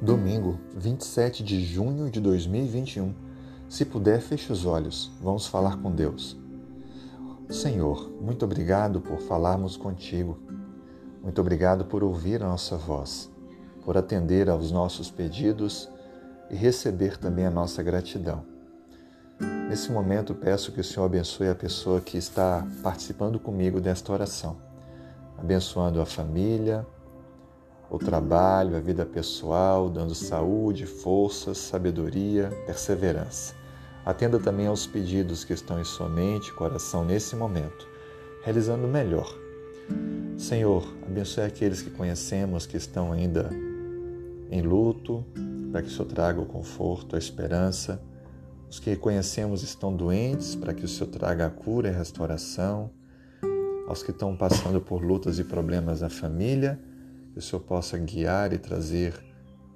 Domingo, 27 de junho de 2021. Se puder, feche os olhos. Vamos falar com Deus. Senhor, muito obrigado por falarmos contigo. Muito obrigado por ouvir a nossa voz, por atender aos nossos pedidos e receber também a nossa gratidão. Nesse momento, peço que o Senhor abençoe a pessoa que está participando comigo desta oração, abençoando a família, o trabalho, a vida pessoal, dando saúde, forças, sabedoria, perseverança. Atenda também aos pedidos que estão em sua mente e coração nesse momento, realizando o melhor. Senhor, abençoe aqueles que conhecemos que estão ainda em luto, para que o Senhor traga o conforto, a esperança. Os que conhecemos estão doentes, para que o Senhor traga a cura e a restauração. Aos que estão passando por lutas e problemas na família, que o Senhor possa guiar e trazer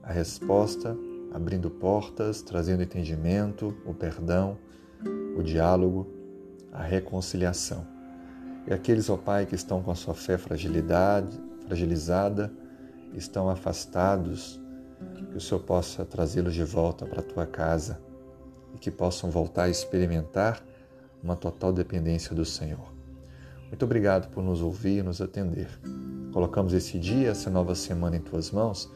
a resposta, abrindo portas, trazendo entendimento, o perdão, o diálogo, a reconciliação. E aqueles, ó Pai, que estão com a sua fé fragilidade, fragilizada, estão afastados, que o Senhor possa trazê-los de volta para a tua casa e que possam voltar a experimentar uma total dependência do Senhor. Muito obrigado por nos ouvir e nos atender. Colocamos esse dia, essa nova semana em tuas mãos,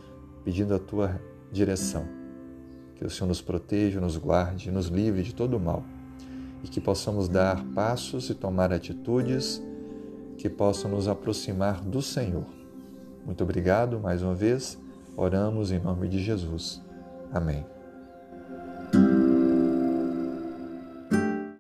pedindo a tua direção. Que o Senhor nos proteja, nos guarde, nos livre de todo o mal e que possamos dar passos e tomar atitudes que possam nos aproximar do Senhor. Muito obrigado mais uma vez. Oramos em nome de Jesus. Amém.